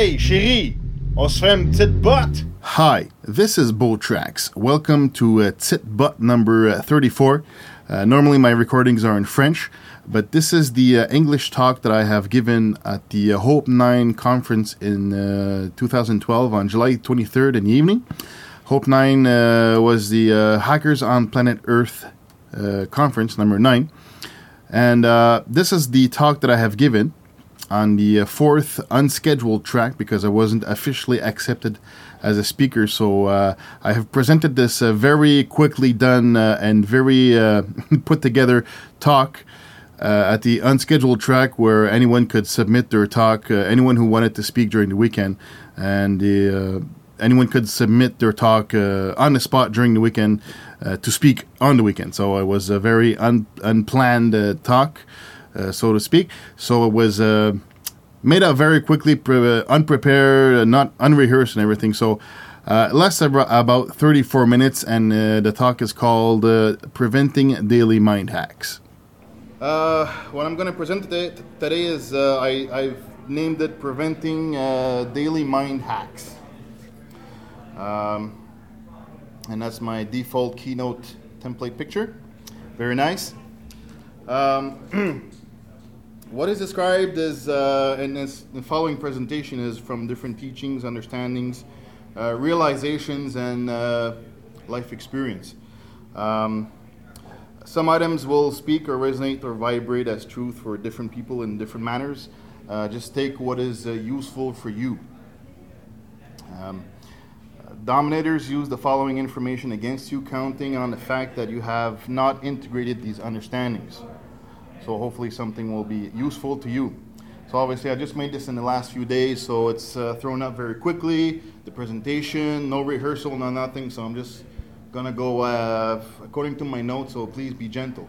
Hey, chérie, on se fait une petite botte? Hi, this is Bo Tracks. Welcome to uh, Tit Butt number uh, 34. Uh, normally, my recordings are in French, but this is the uh, English talk that I have given at the uh, Hope 9 conference in uh, 2012 on July 23rd in the evening. Hope 9 uh, was the Hackers on Planet Earth conference number 9. And this is the talk that I have given on the uh, fourth unscheduled track because I wasn't officially accepted as a speaker. So uh, I have presented this uh, very quickly done uh, and very uh, put together talk. Uh, at the unscheduled track, where anyone could submit their talk, anyone who wanted to speak during the weekend, and anyone could submit their talk on the spot during the weekend to speak on the weekend. So it was a very un- unplanned talk, so to speak. So it was made up very quickly, pre- uh, unprepared, uh, not unrehearsed, and everything. So. Uh, lasts abro- about 34 minutes, and uh, the talk is called uh, Preventing Daily Mind Hacks. Uh, what I'm going to present today, today is I, I've named it Preventing Daily Mind Hacks. Um, and that's my default keynote template picture. Very nice. Um, what is described as uh, in this the following presentation is from different teachings, understandings, uh, realizations, and uh, life experience. Um, some items will speak or resonate or vibrate as truth for different people in different manners. Uh, just take what is uh, useful for you. Um, dominators use the following information against you, counting on the fact that you have not integrated these understandings. So hopefully something will be useful to you. So obviously I just made this in the last few days, so it's uh, thrown up very quickly. The presentation, no rehearsal, no nothing. So I'm just gonna go uh, according to my notes. So please be gentle.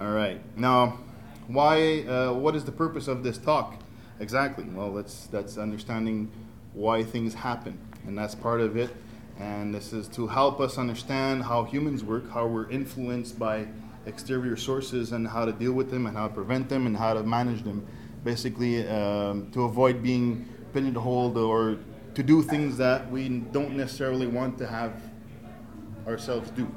All right. Now, why? Uh, what is the purpose of this talk? Exactly. Well, that's that's understanding why things happen, and that's part of it. And this is to help us understand how humans work, how we're influenced by exterior sources, and how to deal with them, and how to prevent them, and how to manage them. Basically, um, to avoid being pigeonholed or to do things that we don't necessarily want to have ourselves do.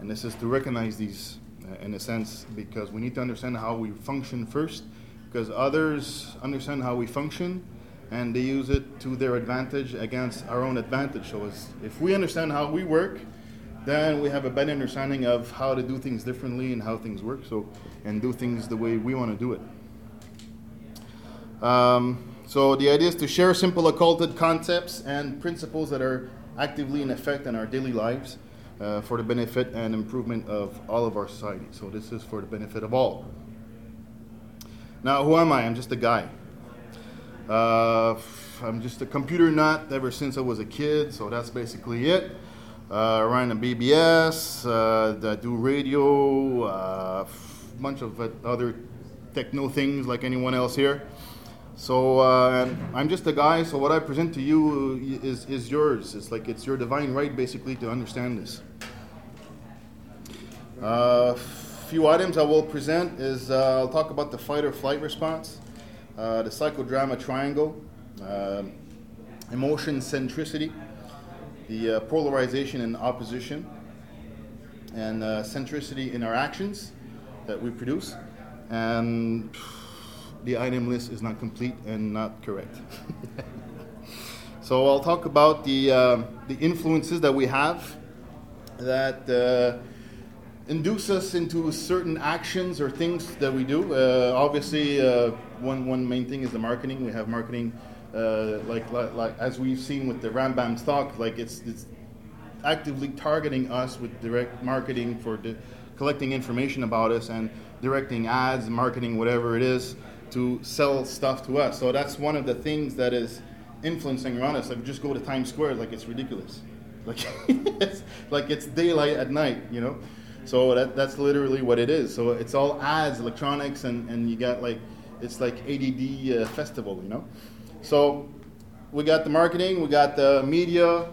And this is to recognize these uh, in a sense because we need to understand how we function first because others understand how we function and they use it to their advantage against our own advantage. So if we understand how we work, then we have a better understanding of how to do things differently and how things work. So and do things the way we want to do it. Um, so the idea is to share simple occulted concepts and principles that are actively in effect in our daily lives uh, for the benefit and improvement of all of our society. So this is for the benefit of all. Now, who am I? I'm just a guy. Uh, I'm just a computer nut ever since I was a kid, so that's basically it. Uh, I ran a BBS, uh, do radio, a bunch of other techno things like anyone else here. So uh, I'm just a guy. So what I present to you is, is yours. It's like it's your divine right, basically, to understand this. A uh, few items I will present is uh, I'll talk about the fight or flight response, uh, the psychodrama triangle, uh, emotion centricity, the uh, polarization and opposition, and centricity in our actions that we produce, and the item list is not complete and not correct. so I'll talk about the, uh, the influences that we have that uh, induce us into certain actions or things that we do. Uh, obviously, uh, one, one main thing is the marketing. We have marketing, uh, like, like, like, as we've seen with the Rambam stock, like it's, it's actively targeting us with direct marketing for the, collecting information about us and directing ads, marketing, whatever it is to sell stuff to us. So that's one of the things that is influencing around us. Like just go to Times Square, like it's ridiculous. Like it's like it's daylight at night, you know. So that, that's literally what it is. So it's all ads, electronics, and, and you got like it's like ADD uh, festival, you know. So we got the marketing, we got the media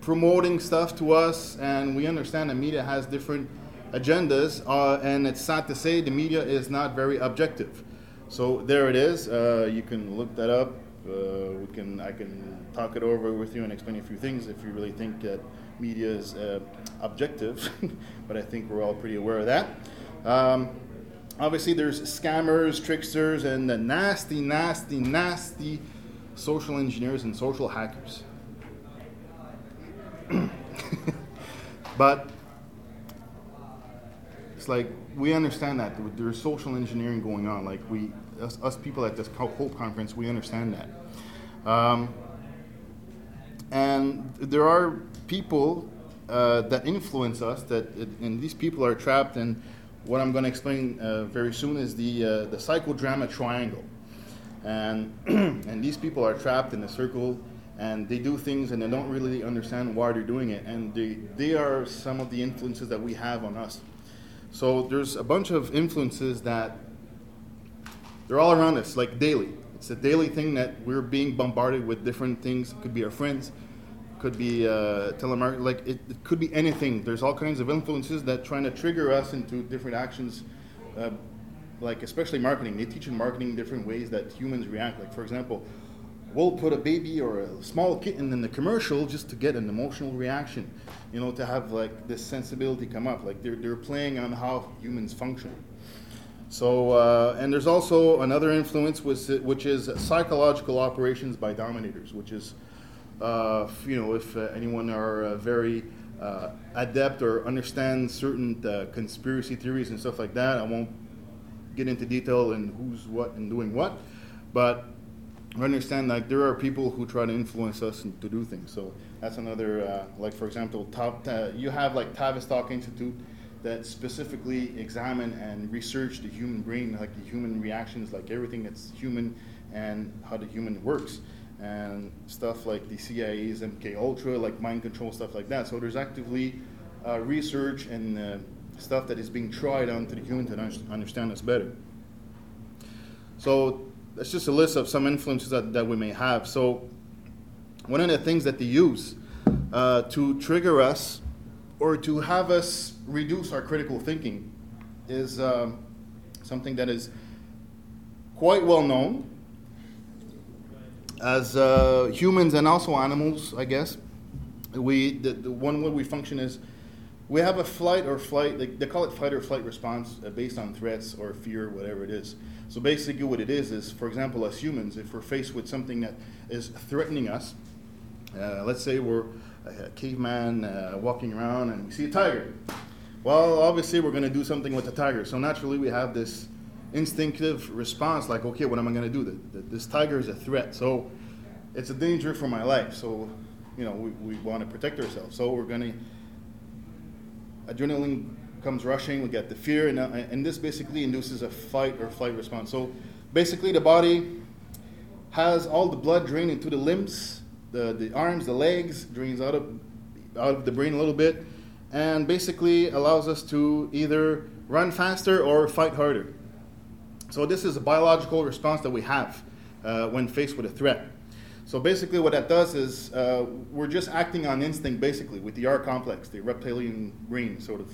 promoting stuff to us, and we understand the media has different agendas. Uh, and it's sad to say the media is not very objective. So there it is. Uh, you can look that up. Uh, we can I can talk it over with you and explain a few things if you really think that media is uh, objective, but I think we're all pretty aware of that. Um, obviously, there's scammers, tricksters, and the nasty, nasty, nasty social engineers and social hackers. but it's like we understand that there's social engineering going on. Like we, us, us people at this Hope conference, we understand that. Um, and there are people uh, that influence us that and these people are trapped in what I'm going to explain uh, very soon is the uh, the psychodrama triangle and and these people are trapped in a circle and they do things and they don't really understand why they're doing it. And they they are some of the influences that we have on us. So there's a bunch of influences that they're all around us like daily. It's a daily thing that we're being bombarded with different things. It could be our friends could be uh, telemarketing, like it, it, could be anything. There's all kinds of influences that trying to trigger us into different actions, uh, like especially marketing. They teach in marketing different ways that humans react. Like for example, we'll put a baby or a small kitten in the commercial just to get an emotional reaction, you know, to have like this sensibility come up. Like they're, they're playing on how humans function. So, uh, and there's also another influence, which, which is psychological operations by dominators, which is uh, you know, if uh, anyone are uh, very uh, adept or understand certain uh, conspiracy theories and stuff like that, I won't get into detail and who's what and doing what, but I understand like there are people who try to influence us to do things. So that's another, uh, like for example, top, you have like Tavistock Institute that specifically examine and research the human brain, like the human reactions, like everything that's human and how the human works and stuff like the CIA's MK Ultra, like mind control stuff like that. So there's actively uh, research and uh, stuff that is being tried onto the human to understand us better. So that's just a list of some influences that, that we may have. So one of the things that they use uh, to trigger us or to have us reduce our critical thinking is um, something that is quite well known as uh, humans and also animals, I guess, we the, the, one way we function is we have a flight or flight. They, they call it fight or flight response uh, based on threats or fear, whatever it is. So basically, what it is is, for example, as humans, if we're faced with something that is threatening us, uh, let's say we're a caveman uh, walking around and we see a tiger. Well, obviously, we're going to do something with the tiger. So naturally, we have this instinctive response like, okay, what am I going to do? The, the, this tiger is a threat. So it's a danger for my life. So, you know, we, we want to protect ourselves. So we're going to, adrenaline comes rushing, we get the fear, and, uh, and this basically induces a fight or flight response. So basically, the body has all the blood drain into the limbs, the, the arms, the legs, drains out of, out of the brain a little bit, and basically allows us to either run faster or fight harder. So this is a biological response that we have uh, when faced with a threat. So basically what that does is uh, we're just acting on instinct basically with the R complex, the reptilian brain sort of.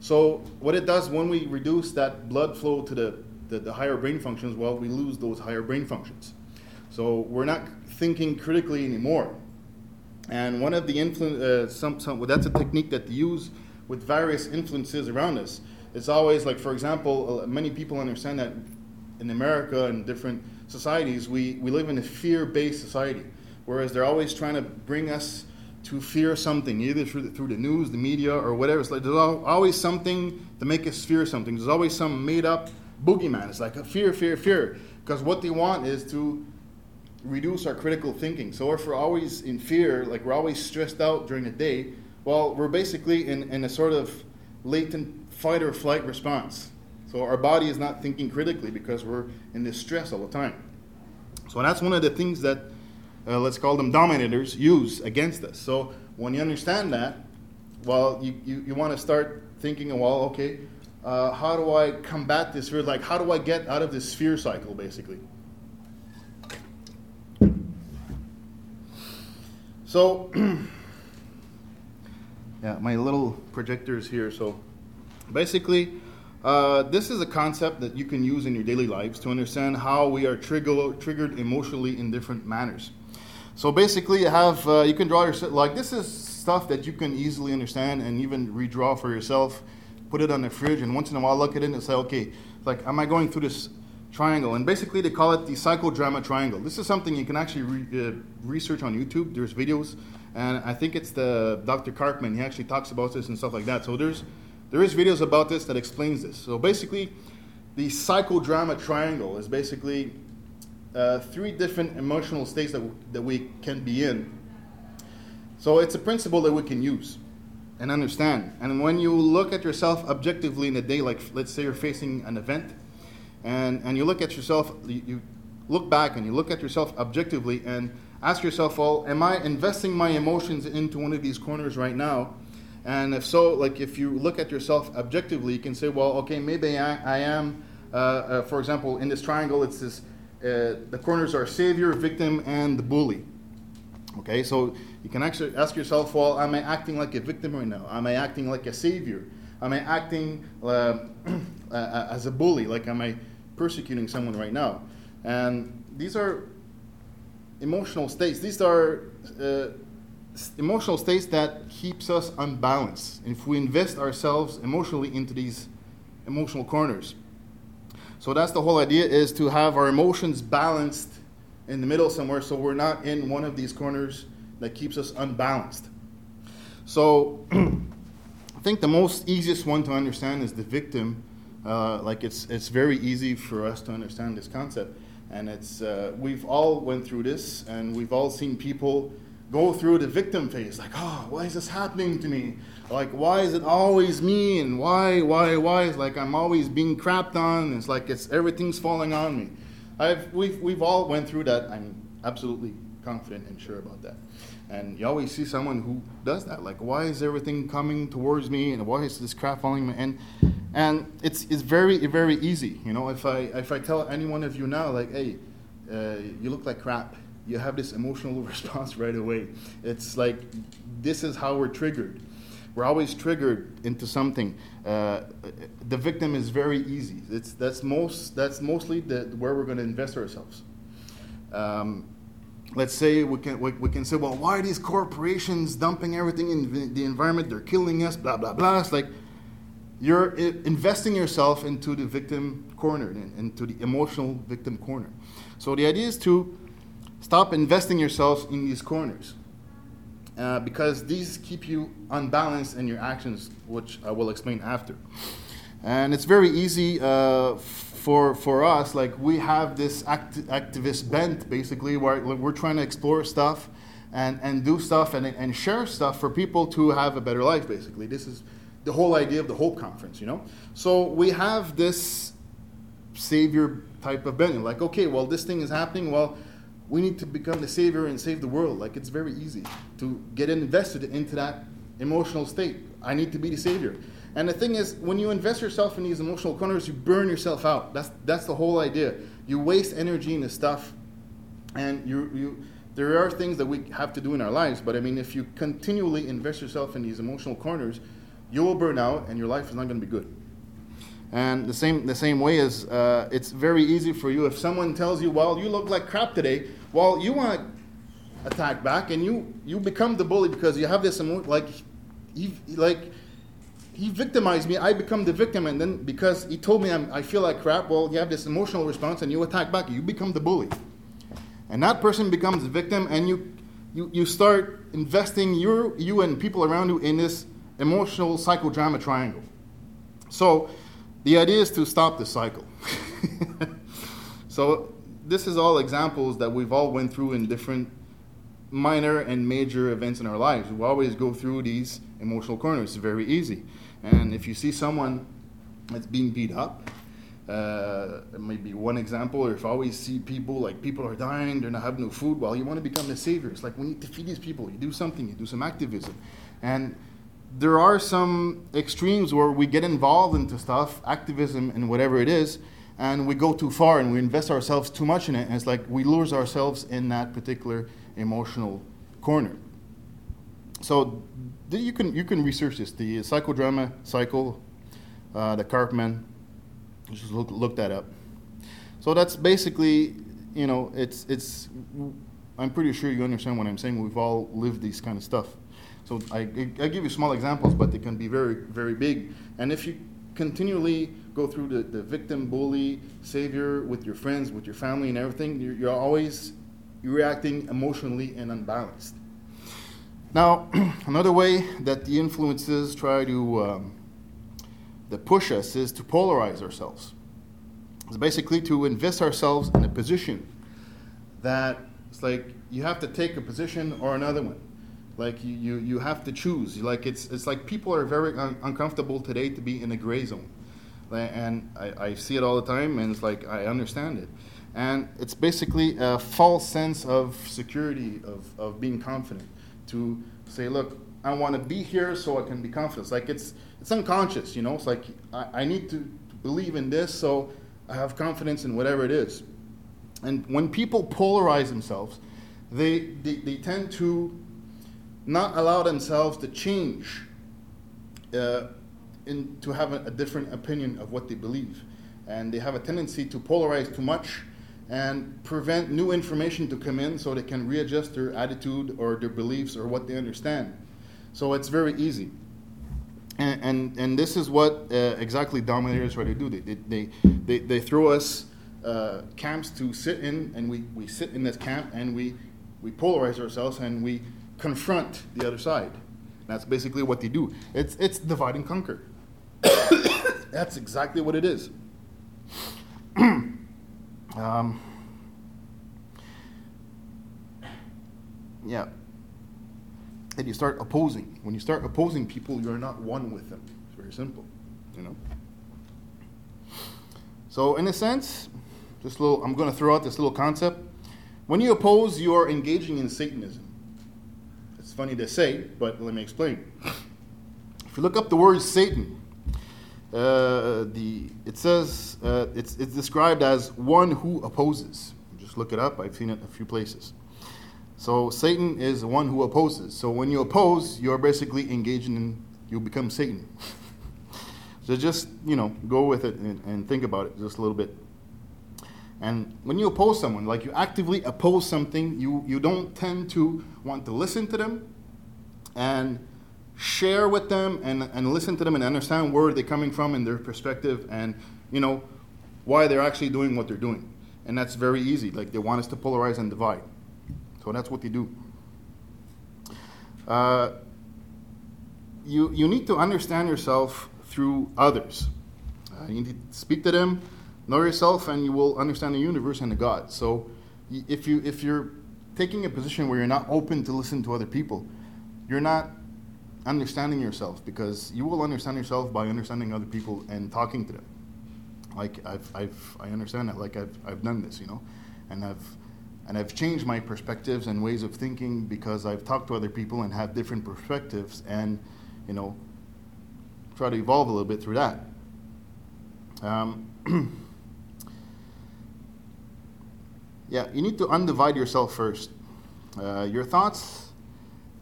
So what it does when we reduce that blood flow to the, the, the higher brain functions, well, we lose those higher brain functions. So we're not thinking critically anymore. And one of the influence, uh, some, some, well, that's a technique that they use with various influences around us it's always like, for example, many people understand that in America and different societies, we, we live in a fear based society, whereas they're always trying to bring us to fear something, either through the, through the news, the media, or whatever. It's like there's always something to make us fear something. There's always some made up boogeyman. It's like a fear, fear, fear. Because what they want is to reduce our critical thinking. So if we're always in fear, like we're always stressed out during the day, well, we're basically in, in a sort of latent fight or flight response. So our body is not thinking critically because we're in this stress all the time. So that's one of the things that, uh, let's call them dominators, use against us. So when you understand that, well, you, you, you want to start thinking, well, okay, uh, how do I combat this fear? Like, how do I get out of this fear cycle, basically? So, yeah, my little projector is here. So, basically, uh, this is a concept that you can use in your daily lives to understand how we are trigger, triggered emotionally in different manners. So basically, you have uh, you can draw yourself like this is stuff that you can easily understand and even redraw for yourself. Put it on the fridge, and once in a while look at it and say, okay, like, am I going through this triangle? And basically, they call it the psychodrama triangle. This is something you can actually re- uh, research on YouTube. There's videos, and I think it's the Dr. Karpman. He actually talks about this and stuff like that. So there's there is videos about this that explains this. So basically, the psychodrama triangle is basically uh, three different emotional states that, that we can be in. So it's a principle that we can use and understand. And when you look at yourself objectively in a day, like let's say you're facing an event, and, and you look at yourself, you, you look back and you look at yourself objectively and ask yourself, well, am I investing my emotions into one of these corners right now? And if so, like if you look at yourself objectively, you can say, well, okay, maybe I, I am, uh, uh, for example, in this triangle, it's this, uh, the corners are savior, victim, and the bully. Okay, so you can actually ask yourself, well, am I acting like a victim right now? Am I acting like a savior? Am I acting uh, as a bully? Like, am I persecuting someone right now? And these are emotional states. These are uh, emotional states that keeps us unbalanced. If we invest ourselves emotionally into these emotional corners. So that's the whole idea is to have our emotions balanced in the middle somewhere so we're not in one of these corners that keeps us unbalanced. So i think the most easiest one to understand is the victim. Uh, like it's it's very easy for us to understand this concept. And it's uh, we've all went through this and we've all seen people go through the victim phase like oh why is this happening to me? Like why is it always me? And why why why it's like i'm always being crapped on? It's like it's everything's falling on me. I've we've, we've all went through that. I'm absolutely confident and sure about that. And you always see someone who does that like why is everything coming towards me? And why is this crap falling me? And and it's it's very very easy you know? If i if i tell any one of you now like hey uh, you look like crap you have this emotional response right away. It's like this is how we're triggered. We're always triggered into something. Uh, the victim is very easy. It's that's most that's mostly the, where we're going to invest ourselves. Um, let's say we can we, we, can say, well, why are these corporations dumping everything in the environment? They're killing us. Blah blah blah. It's like you're investing yourself into the victim corner, into the emotional victim corner. So the idea is to Stop investing yourselves in these corners uh, because these keep you unbalanced in your actions, which I will explain after. And it's very easy uh, for, for us, like we have this act- activist bent basically where we're trying to explore stuff and, and do stuff and, and share stuff for people to have a better life basically. This is the whole idea of the Hope Conference, you know? So we have this savior type of bending, like, okay, well, this thing is happening, well, we need to become the savior and save the world. Like it's very easy to get invested into that emotional state. I need to be the savior. And the thing is, when you invest yourself in these emotional corners, you burn yourself out. That's that's the whole idea. You waste energy in the stuff, and you you. There are things that we have to do in our lives, but I mean, if you continually invest yourself in these emotional corners, you will burn out, and your life is not going to be good. And the same the same way is uh, it's very easy for you if someone tells you, "Well, you look like crap today," well, you want to attack back, and you you become the bully because you have this emo- like he like he victimized me. I become the victim, and then because he told me I'm, I feel like crap, well, you have this emotional response, and you attack back. You become the bully, and that person becomes the victim, and you you you start investing your you and people around you in this emotional psychodrama triangle. So the idea is to stop the cycle. so this is all examples that we've all went through in different minor and major events in our lives. We always go through these emotional corners. It's very easy. And if you see someone that's being beat up, uh, one example, or if I always see people like people are dying, they're not having no food, well, you want to become the savior. It's like we need to feed these people. You do something, you do some activism. And there are some extremes where we get involved into stuff, activism and whatever it is, and we go too far and we invest ourselves too much in it. And it's like we lose ourselves in that particular emotional corner. So you can you can research this. The psychodrama cycle uh, the Karpman. Just look look that up. So that's basically, you know, it's it's. I'm pretty sure you understand what I'm saying. We've all lived these kind of stuff. So I, I give you small examples, but they can be very very big. And if you continually go through the, the victim, bully, savior with your friends, with your family, and everything, you're, you're always reacting emotionally and unbalanced. Now, another way that the influences try to um, that push us is to polarize ourselves. It's basically to invest ourselves in a position that it's like you have to take a position or another one. Like you, you, you have to choose. Like it's, it's like people are very un- uncomfortable today to be in a gray zone. And I, I see it all the time, and it's like I understand it. And it's basically a false sense of security, of, of being confident to say, look, I want to be here so I can be confident. It's like it's it's unconscious, you know. It's like I, I need to believe in this so I have confidence in whatever it is. And when people polarize themselves, they, they, they tend to not allow themselves to change, uh, in, to have a, a different opinion of what they believe. And they have a tendency to polarize too much and prevent new information to come in so they can readjust their attitude or their beliefs or what they understand. So it's very easy. And, and, and this is what uh, exactly dominators try to do. They, they, they, they throw us uh, camps to sit in, and we, we sit in this camp and we, we polarize ourselves and we confront the other side. That's basically what they do. It's, it's divide and conquer. That's exactly what it is. um, yeah. And you start opposing. When you start opposing people, you're not one with them. It's very simple, you know. So, in a sense, just a little, I'm going to throw out this little concept. When you oppose, you are engaging in Satanism. It's funny to say, but let me explain. If you look up the word Satan, uh, the it says uh, it's it's described as one who opposes. Just look it up. I've seen it a few places. So Satan is the one who opposes. So when you oppose, you're basically engaging in you become Satan. so just you know go with it and, and think about it just a little bit. And when you oppose someone, like you actively oppose something, you, you don't tend to want to listen to them and share with them and, and listen to them and understand where they're coming from and their perspective and, you know, why they're actually doing what they're doing. And that's very easy. Like they want us to polarize and divide. So that's what they do. Uh, you, you need to understand yourself through others. Uh, you need to speak to them know yourself and you will understand the universe and the God. So if you if you're taking a position where you're not open to listen to other people, you're not understanding yourself because you will understand yourself by understanding other people and talking to them. Like I've I've I understand that like I've I've done this, you know, and I've and I've changed my perspectives and ways of thinking because I've talked to other people and have different perspectives and you know try to evolve a little bit through that. Um, Yeah, you need to undivide yourself first. Uh, your thoughts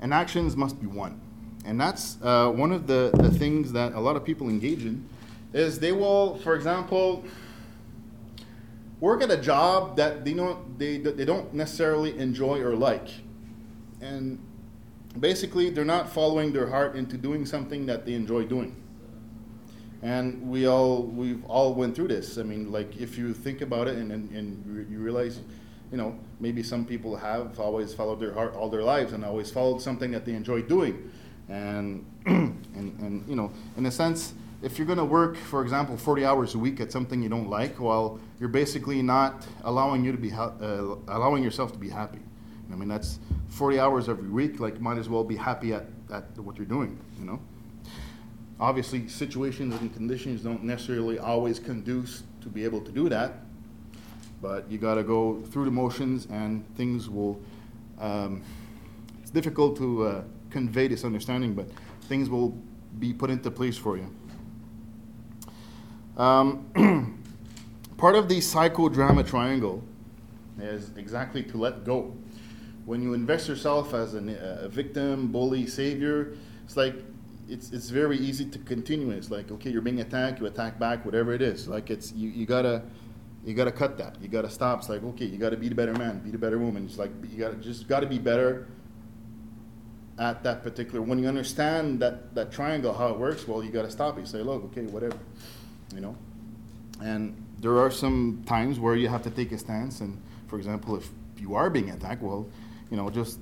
and actions must be one. And that's uh, one of the, the things that a lot of people engage in is they will, for example, work at a job that they don't, they, they don't necessarily enjoy or like. And basically, they're not following their heart into doing something that they enjoy doing. And we all, we've all went through this. I mean, like, if you think about it and, and, and you realize you know, maybe some people have always followed their heart all their lives and always followed something that they enjoy doing. And, and, and you know, in a sense, if you're going to work, for example, 40 hours a week at something you don't like, well, you're basically not allowing you to be ha- uh, allowing yourself to be happy. I mean, that's 40 hours every week. Like, might as well be happy at, at what you're doing. You know. Obviously, situations and conditions don't necessarily always conduce to be able to do that but you got to go through the motions and things will um, it's difficult to uh, convey this understanding but things will be put into place for you um, part of the psychodrama triangle is exactly to let go when you invest yourself as a victim bully savior it's like it's it's very easy to continue. It's like okay, you're being attacked, you attack back, whatever it is. Like it's you, you gotta you gotta cut that. You gotta stop. It's like okay, you gotta be the better man, be the better woman. It's like you gotta just gotta be better at that particular. When you understand that that triangle how it works, well, you gotta stop. You say, look, okay, whatever, you know. And there are some times where you have to take a stance. And for example, if you are being attacked, well, you know, just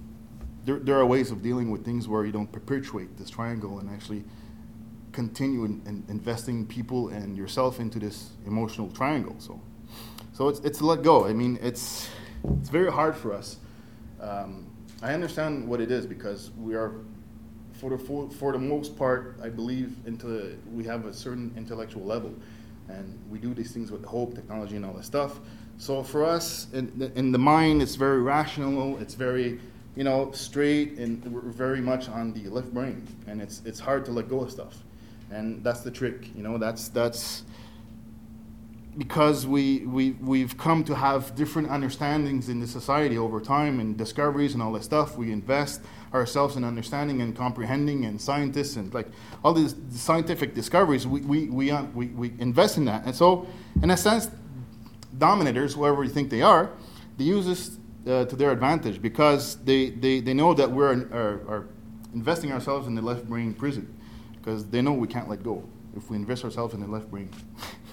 there, there are ways of dealing with things where you don't perpetuate this triangle and actually continue in, in investing people and yourself into this emotional triangle. So, so it's, it's let go. I mean, it's, it's very hard for us. Um, I understand what it is because we are, for the, for, for the most part, I believe into we have a certain intellectual level, and we do these things with hope, technology, and all that stuff. So for us, in, in the mind, it's very rational. It's very you know, straight and we're very much on the left brain, and it's it's hard to let go of stuff, and that's the trick. You know, that's that's because we we we've come to have different understandings in the society over time and discoveries and all that stuff. We invest ourselves in understanding and comprehending, and scientists and like all these scientific discoveries. We we we, uh, we, we invest in that, and so in a sense, dominators, whoever you think they are, they use this uh, to their advantage because they, they, they know that we're are, are investing ourselves in the left brain prison because they know we can't let go if we invest ourselves in the left brain.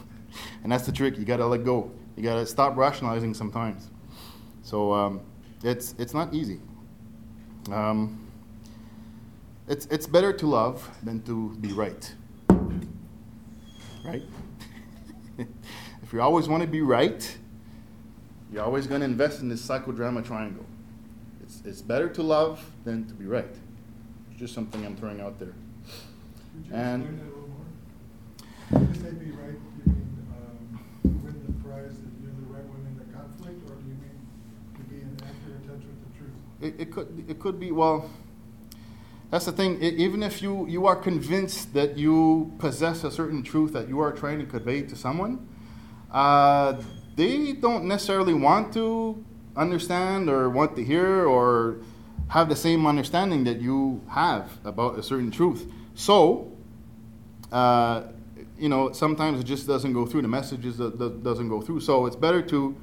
and that's the trick. You got to let go. You got to stop rationalizing sometimes. So um, it's, it's not easy. Um, it's, it's better to love than to be right. Right? if you always want to be right, you're always going to invest in this psychodrama triangle. It's, it's better to love than to be right. It's just something I'm throwing out there. Could you And- explain that a little more? When you say be right, do you mean um, win the prize that you're the right one in the conflict, or do you mean to be in accurate touch with the truth? It, it could it could be well. That's the thing. e- even if you you are convinced that you possess a certain truth that you are trying to convey to someone, uh, they don't necessarily want to understand or want to hear or have the same understanding that you have about a certain truth. So, uh, you know, sometimes it just doesn't go through. The that doesn't go through. So it's better to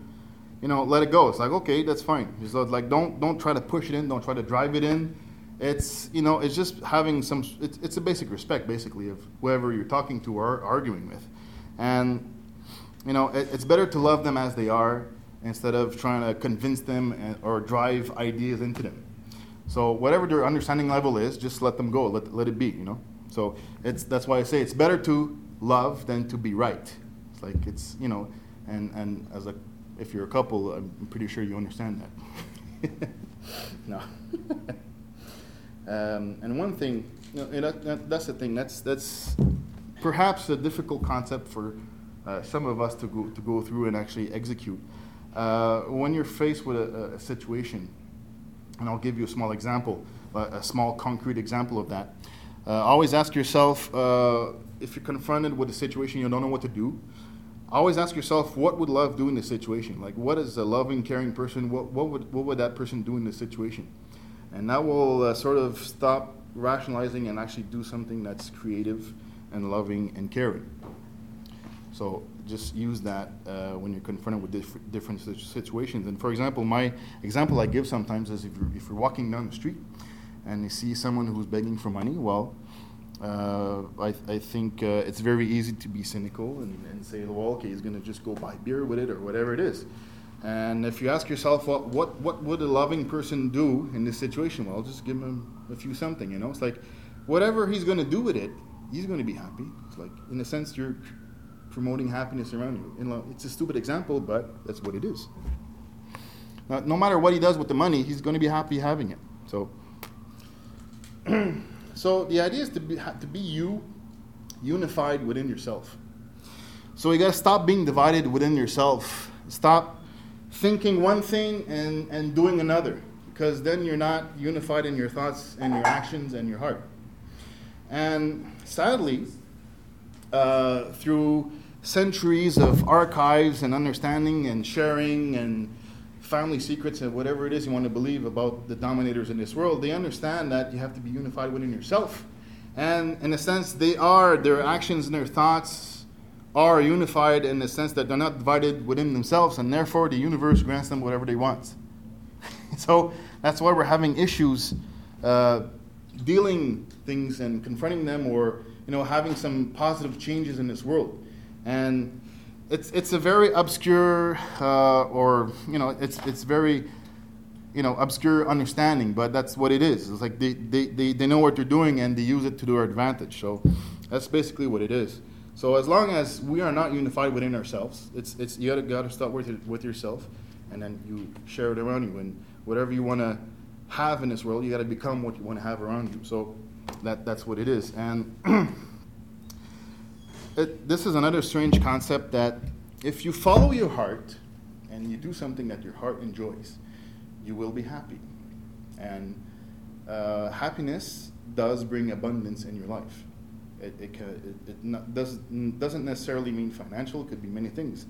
you know, let it go. It's like, okay, that's fine. It's like, don't don't try to push it in. Don't try to drive it in. It's you know, it's just having some. It's, it's a basic respect, basically, of whoever you're talking to or arguing with, and you know, it, it's better to love them as they are instead of trying to convince them or drive ideas into them. So whatever their understanding level is, just let them go. Let let it be. You know. So it's that's why I say it's better to love than to be right. It's like it's you know, and and as a if you're a couple, I'm pretty sure you understand that. no. um, and one thing, you know, that, that, that's the thing. That's that's perhaps a difficult concept for uh, some of us to go to go through and actually execute. Uh, when you're faced with a, a situation, and I'll give you a small example, a, small concrete example of that. Uh, always ask yourself uh, if you're confronted with a situation you don't know what to do always ask yourself what would love do in this situation? Like what is a loving caring person? What, what would what would that person do in this situation? And that will uh, sort of stop rationalizing and actually do something that's creative and loving and caring. So just use that uh, when you're confronted with diff- different situations. And for example my example i give sometimes is if you're, if you're walking down the street and you see someone who's begging for money well uh, I, I think uh, it's very easy to be cynical and, and say, well, okay, he's going to just go buy beer with it or whatever it is. And if you ask yourself, what, what, what would a loving person do in this situation? Well, just give him a few something, you know? It's like whatever he's going to do with it, he's going to be happy. It's like, in a sense, you're promoting happiness around you. You know, it's a stupid example, but that's what it is. Now, no matter what he does with the money, he's going to be happy having it. So, so the idea is to be, to be you, unified within yourself. So you got to stop being divided within yourself. Stop thinking one thing and, and doing another, because then you're not unified in your thoughts and your actions and your heart. And sadly, uh, through centuries of archives and understanding and sharing and family secrets and whatever it is you want to believe about the dominators in this world, they understand that you have to be unified within yourself. And in a sense, they are, their actions and their thoughts are unified in the sense that they're not divided within themselves, and therefore the universe grants them whatever they want. so that's why we're having issues uh, dealing things and confronting them or you know having some positive changes in this world. And it's, it's a very obscure uh, or you know it's, it's very you know, obscure understanding, but that's what it is. It's like they, they, they, they know what they're doing and they use it to their advantage. So that's basically what it is. So as long as we are not unified within ourselves, it's, it's you gotta, gotta start with, it, with yourself and then you share it around you. And whatever you want to have in this world, you got to become what you want to have around you. So that, that's what it is. And it, this is another strange concept that if you follow your heart and you do something that your heart enjoys, you will be happy. And uh, happiness does bring abundance in your life. It, it, it, it not, does, doesn't necessarily mean financial, it could be many things.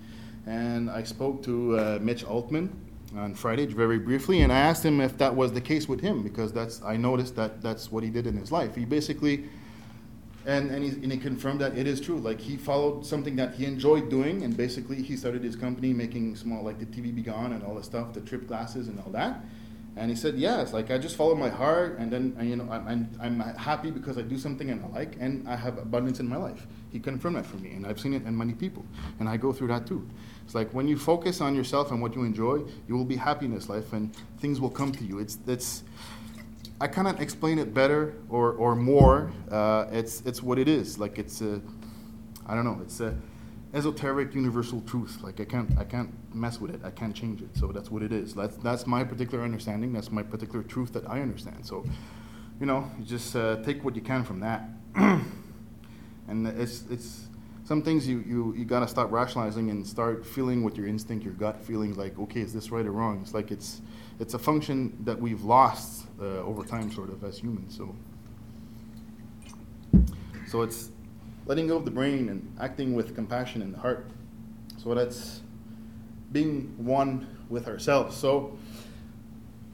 And I spoke to uh, Mitch Altman on Friday very briefly, and I asked him if that was the case with him because that's I noticed that that's what he did in his life. He basically and and he, and he confirmed that it is true. Like he followed something that he enjoyed doing, and basically he started his company making small, like the TV-B-Gone and all the stuff, the trip glasses and all that. And he said, yes, like I just follow my heart, and then you know I'm, I'm I'm happy because I do something and I like, and I have abundance in my life. He confirmed that for me, and I've seen it in many people, and I go through that too. It's like when you focus on yourself and what you enjoy, you will be happy in this life, and things will come to you. It's it's I cannot explain it better or, or more. Uh, it's, it's what it is. Like it's a, I don't know, it's a esoteric universal truth. Like I can't, I can't mess with it. I can't change it. So that's what it is. That's, that's my particular understanding. That's my particular truth that I understand. So, you know, you just uh, take what you can from that. and it's, it's, some things you, you, you gotta stop rationalizing and start feeling with your instinct, your gut feeling like, okay, is this right or wrong? It's like it's, it's a function that we've lost uh, over time, sort of, as humans. So, so it's letting go of the brain and acting with compassion in the heart. So that's being one with ourselves. So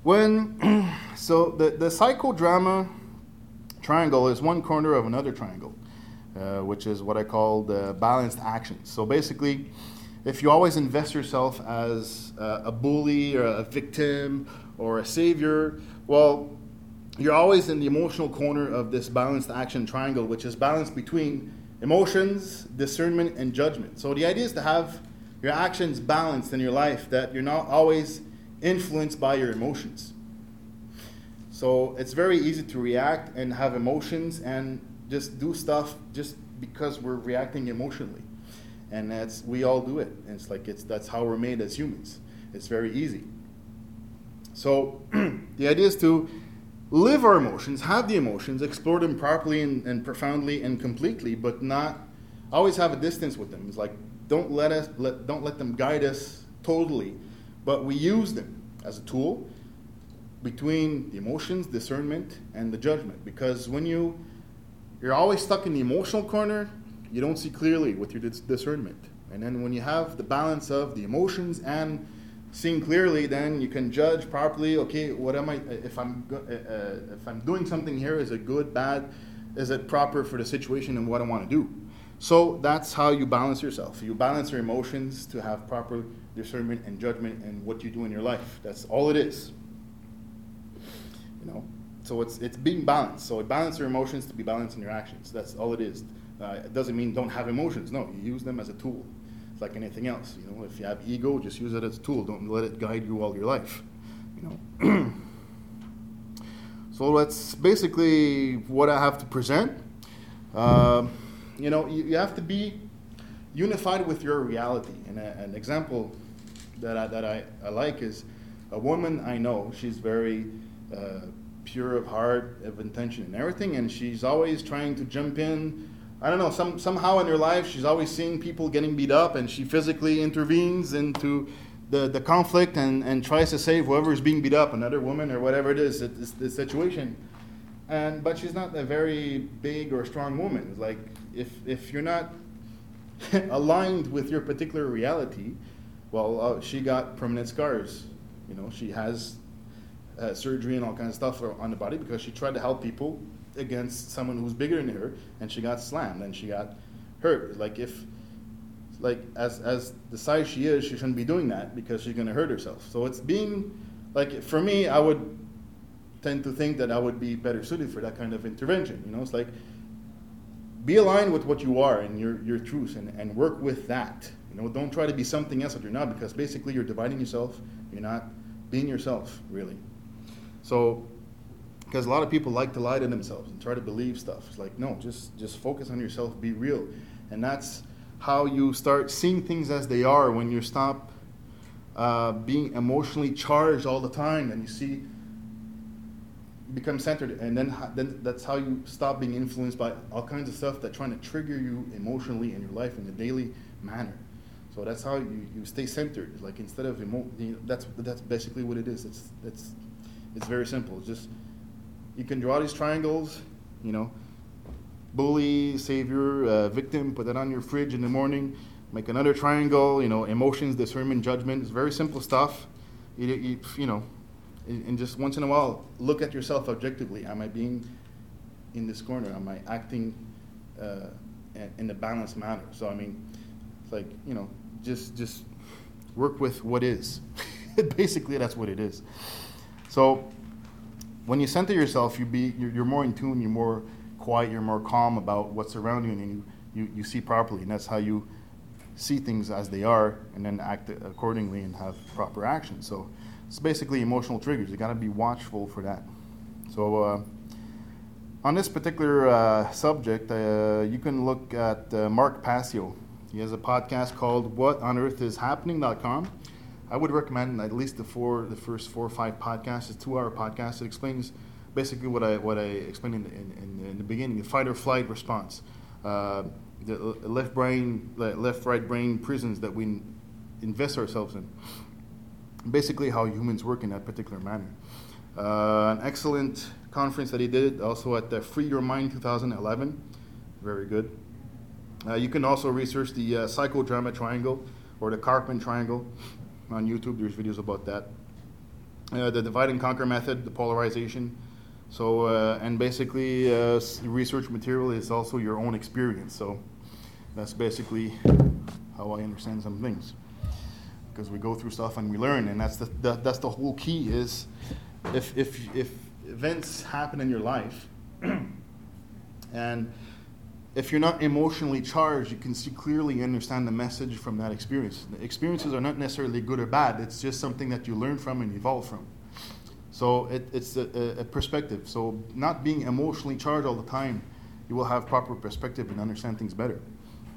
when so the the psychodrama triangle is one corner of another triangle, uh, which is what I call the balanced actions. So basically if you always invest yourself as a, a bully or a victim or a savior, well, you're always in the emotional corner of this balanced action triangle, which is balanced between emotions, discernment, and judgment. So the idea is to have your actions balanced in your life, that you're not always influenced by your emotions. So it's very easy to react and have emotions and just do stuff just because we're reacting emotionally and that's we all do it. It's like it's that's how we're made as humans. It's very easy. So the idea is to live our emotions, have the emotions, explore them properly and, and, profoundly and completely, but not always have a distance with them. It's like don't let us let don't let them guide us totally, but we use them as a tool between the emotions, discernment, and the judgment. Because when you you're always stuck in the emotional corner, you don't see clearly with your dis- discernment. And then when you have the balance of the emotions and seeing clearly, then you can judge properly. Okay, what am I? If I'm uh, uh, if I'm doing something here, is it good, bad? Is it proper for the situation and what I want to do? So that's how you balance yourself. You balance your emotions to have proper discernment and judgment in what you do in your life. That's all it is. You know. So it's it's being balanced. So balance your emotions to be balanced in your actions. That's all it is. Uh, it doesn't mean don't have emotions. No, you use them as a tool. It's like anything else. You know, if you have ego, just use it as a tool. Don't let it guide you all your life. You know. so that's basically what I have to present. Uh, you know, you, you, have to be unified with your reality. And a, an example that I, that I, I like is a woman I know. She's very uh, pure of heart, of intention, and everything, and she's always trying to jump in I don't know, some, somehow in her life, she's always seeing people getting beat up, and she physically intervenes into the, the conflict and, and tries to save whoever is being beat up, another woman or whatever it is, the situation. And, but she's not a very big or strong woman. Like, if, if you're not aligned with your particular reality, well, uh, she got permanent scars. You know, she has uh, surgery and all kinds of stuff on the body because she tried to help people against someone who's bigger than her, and she got slammed and she got hurt. Like if, like as as the size she is, she shouldn't be doing that because she's gonna hurt herself. So it's being, like for me, I would tend to think that I would be better suited for that kind of intervention. You know, it's like be aligned with what you are and your your truths and, and work with that. You know, don't try to be something else that you're not because basically you're dividing yourself. You're not being yourself, really. So because a lot of people like to lie to themselves and try to believe stuff. It's like, no, just just focus on yourself, be real. And that's how you start seeing things as they are when you stop uh, being emotionally charged all the time and you see become centered. And then then that's how you stop being influenced by all kinds of stuff that trying to trigger you emotionally in your life in a daily manner. So that's how you, you stay centered. Like instead of emo- that's that's basically what it is. It's it's it's very simple. It's just you can draw these triangles you know bully savior uh, victim put that on your fridge in the morning make another triangle you know emotions discernment judgment it's very simple stuff you, you, you know and just once in a while, look at yourself objectively. Am I being in this corner? Am I acting uh, in a balanced manner? So I mean, it's like you know, just just work with what is. Basically, that's what it is. So when you center yourself, you be you're, you're, more in tune. You're more quiet. You're more calm about what's around you, and you, you you see properly. And that's how you see things as they are, and then act accordingly and have proper action. So it's basically emotional triggers. You got to be watchful for that. So, uh, on this particular uh, subject, uh, you can look at uh, Mark Passio. He has a podcast called "What on Earth Is Happening.com." I would recommend at least the four, the first four or five podcasts. It's two-hour podcast. It explains basically what I what I explained in, in, in the beginning: the fight or flight response, uh, the left brain, left right brain prisons that we invest ourselves in basically how humans work in that particular manner. Uh, an excellent conference that he did also at the Free Your Mind 2011. Very good. Uh, you can also research the uh, psychodrama triangle or the Karpman triangle on YouTube. There's videos about that. Uh, the divide and conquer method, the polarization. So, uh, and basically, uh, research material is also your own experience. So, that's basically how I understand some things because we go through stuff and we learn, and that's the, that's the whole key. Is if if if events happen in your life, and if you're not emotionally charged, you can see clearly understand the message from that experience. The experiences are not necessarily good or bad. It's just something that you learn from and evolve from. So it, it's a, a, perspective. So not being emotionally charged all the time, you will have proper perspective and understand things better.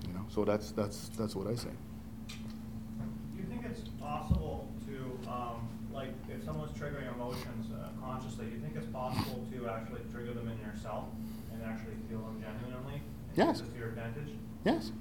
You know. So that's that's that's what I say. Do you think it's possible to, um, like, if someone's triggering emotions uh, consciously, do you think it's possible to actually trigger them in yourself and actually feel them genuinely? Yes. your advantage? Yes.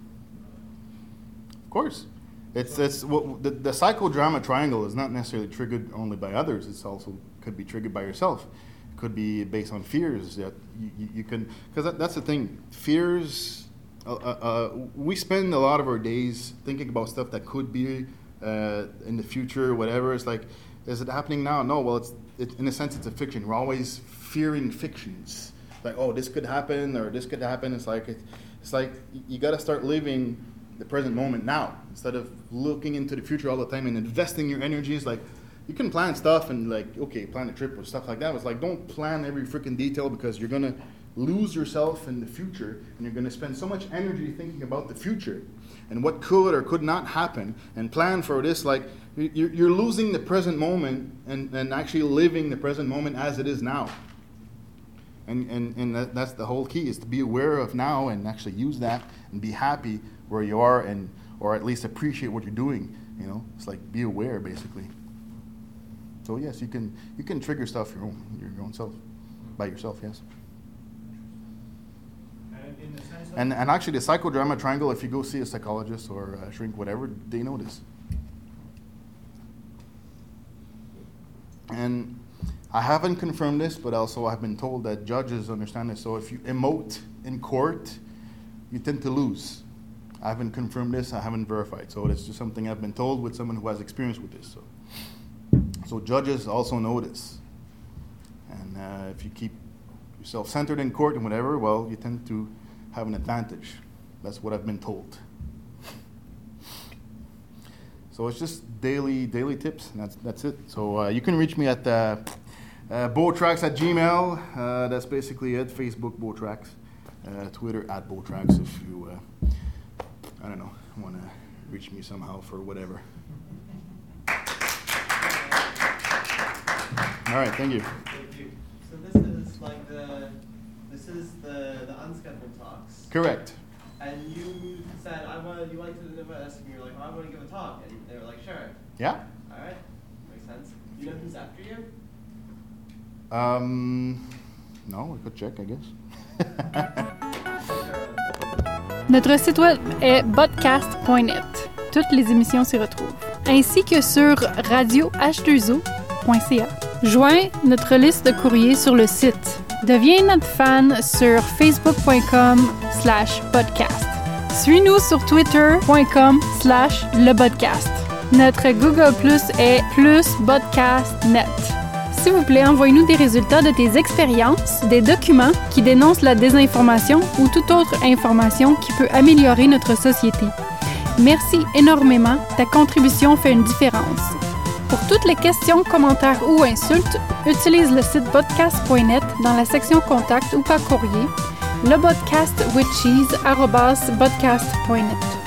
Of course. It's, it's the, the psychodrama triangle is not necessarily triggered only by others. It's also could be triggered by yourself. It could be based on fears that you, you, you can because that, that's the thing. Fears. Uh, uh, uh, we spend a lot of our days thinking about stuff that could be uh, in the future, whatever. It's like is it happening now? No. Well, it's it, in a sense it's a fiction. We're always fearing fictions. Like, oh, this could happen or this could happen. It's like it, it's like you got to start living the present moment now instead of looking into the future all the time and investing your energies. Like, you can plan stuff and like, okay, plan a trip or stuff like that. It's like don't plan every freaking detail because you're gonna lose yourself in the future and you're gonna spend so much energy thinking about the future and what could or could not happen and plan for this. Like you're, you're losing the present moment and, and actually living the present moment as it is now. And, and, and that, that's the whole key is to be aware of now and actually use that and be happy where you are and or at least appreciate what you're doing. You know, it's like be aware basically. So yes, you can you can trigger stuff your own your own self by yourself. Yes. And, and actually, the psychodrama triangle, if you go see a psychologist or a shrink, whatever, they know this. And I haven't confirmed this, but also I've been told that judges understand this. So if you emote in court, you tend to lose. I haven't confirmed this, I haven't verified. So it's just something I've been told with someone who has experience with this. So, so judges also know this. And uh, if you keep you're self-centered in court and whatever, well, you tend to have an advantage. That's what I've been told. So it's just daily daily tips, and that's that's it. So uh, you can reach me at uh, uh, Bowtracks at Gmail. Uh, that's basically it. Facebook Bowtracks, uh, Twitter at Bowtracks. If you, uh, I don't know, want to reach me somehow for whatever. All right, thank you. Thank you. So this is like the, this is the, the unscheduled talks. Correct. And you said, I want, you like to this, and you're like, oh, I want to give a talk. And they were like, sure. Yeah. Um, no, I could check, I guess. Notre site web est podcast.net. Toutes les émissions s'y retrouvent, ainsi que sur radioh2o.ca. Joins notre liste de courriers sur le site. Deviens notre fan sur facebook.com slash podcast. Suis-nous sur twitter.com slash le podcast. Notre Google Plus est plus. S'il vous plaît, envoyez-nous des résultats de tes expériences, des documents qui dénoncent la désinformation ou toute autre information qui peut améliorer notre société. Merci énormément, ta contribution fait une différence. Pour toutes les questions, commentaires ou insultes, utilise le site podcast.net dans la section Contact ou par courrier, lebodcastwithcheese.net.